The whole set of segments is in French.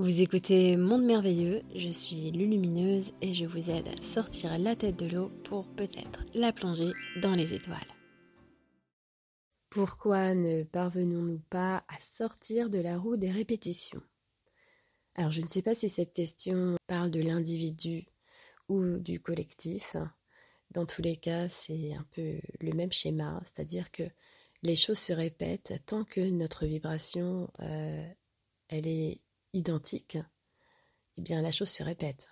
Vous écoutez Monde Merveilleux, je suis Lulumineuse et je vous aide à sortir la tête de l'eau pour peut-être la plonger dans les étoiles. Pourquoi ne parvenons-nous pas à sortir de la roue des répétitions? Alors je ne sais pas si cette question parle de l'individu ou du collectif. Dans tous les cas, c'est un peu le même schéma, c'est-à-dire que les choses se répètent tant que notre vibration, euh, elle est identique, eh bien la chose se répète.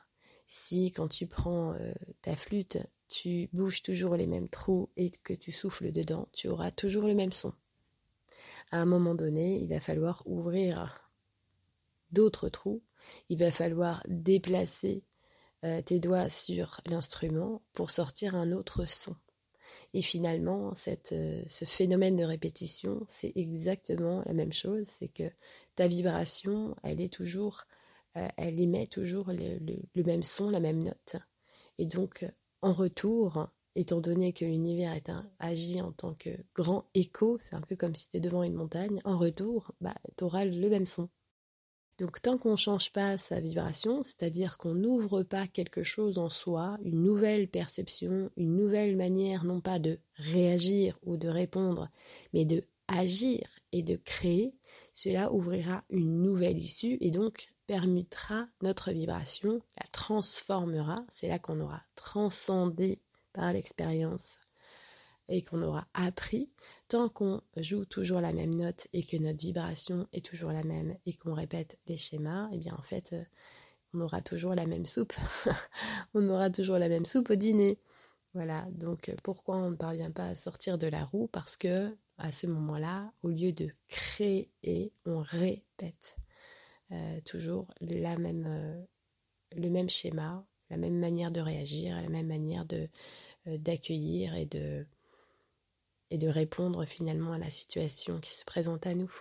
Si quand tu prends euh, ta flûte, tu bouges toujours les mêmes trous et que tu souffles dedans, tu auras toujours le même son. À un moment donné, il va falloir ouvrir d'autres trous, il va falloir déplacer euh, tes doigts sur l'instrument pour sortir un autre son. Et finalement, cette, euh, ce phénomène de répétition, c'est exactement la même chose, c'est que ta vibration, elle est toujours, euh, elle émet toujours le, même son, la même note. Et donc, en retour, étant donné que l'univers est un, agit en tant que grand écho, c'est un peu comme si tu devant une montagne, en retour, bah, tu auras le même son. Donc tant qu'on ne change pas sa vibration, c'est-à-dire qu'on n'ouvre pas quelque chose en soi, une nouvelle perception, une nouvelle manière non pas de réagir ou de répondre, mais de agir et de créer, cela ouvrira une nouvelle issue et donc permettra notre vibration, la transformera, c'est là qu'on aura transcendé par l'expérience et qu'on aura appris, tant qu'on joue toujours la même note et que notre vibration est toujours la même et qu'on répète les schémas, eh bien en fait, euh, on aura toujours la même soupe. on aura toujours la même soupe au dîner. Voilà, donc euh, pourquoi on ne parvient pas à sortir de la roue? Parce que à ce moment-là, au lieu de créer, on répète euh, toujours la même, le même schéma, la même manière de réagir, la même manière d'accueillir et de et de répondre finalement à la situation qui se présente à nous.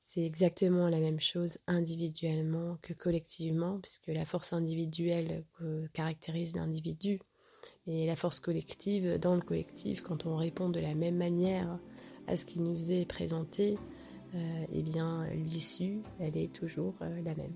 C'est exactement la même chose individuellement que collectivement, puisque la force individuelle caractérise l'individu, et la force collective, dans le collectif, quand on répond de la même manière à ce qui nous est présenté, euh, eh bien l'issue, elle est toujours euh, la même.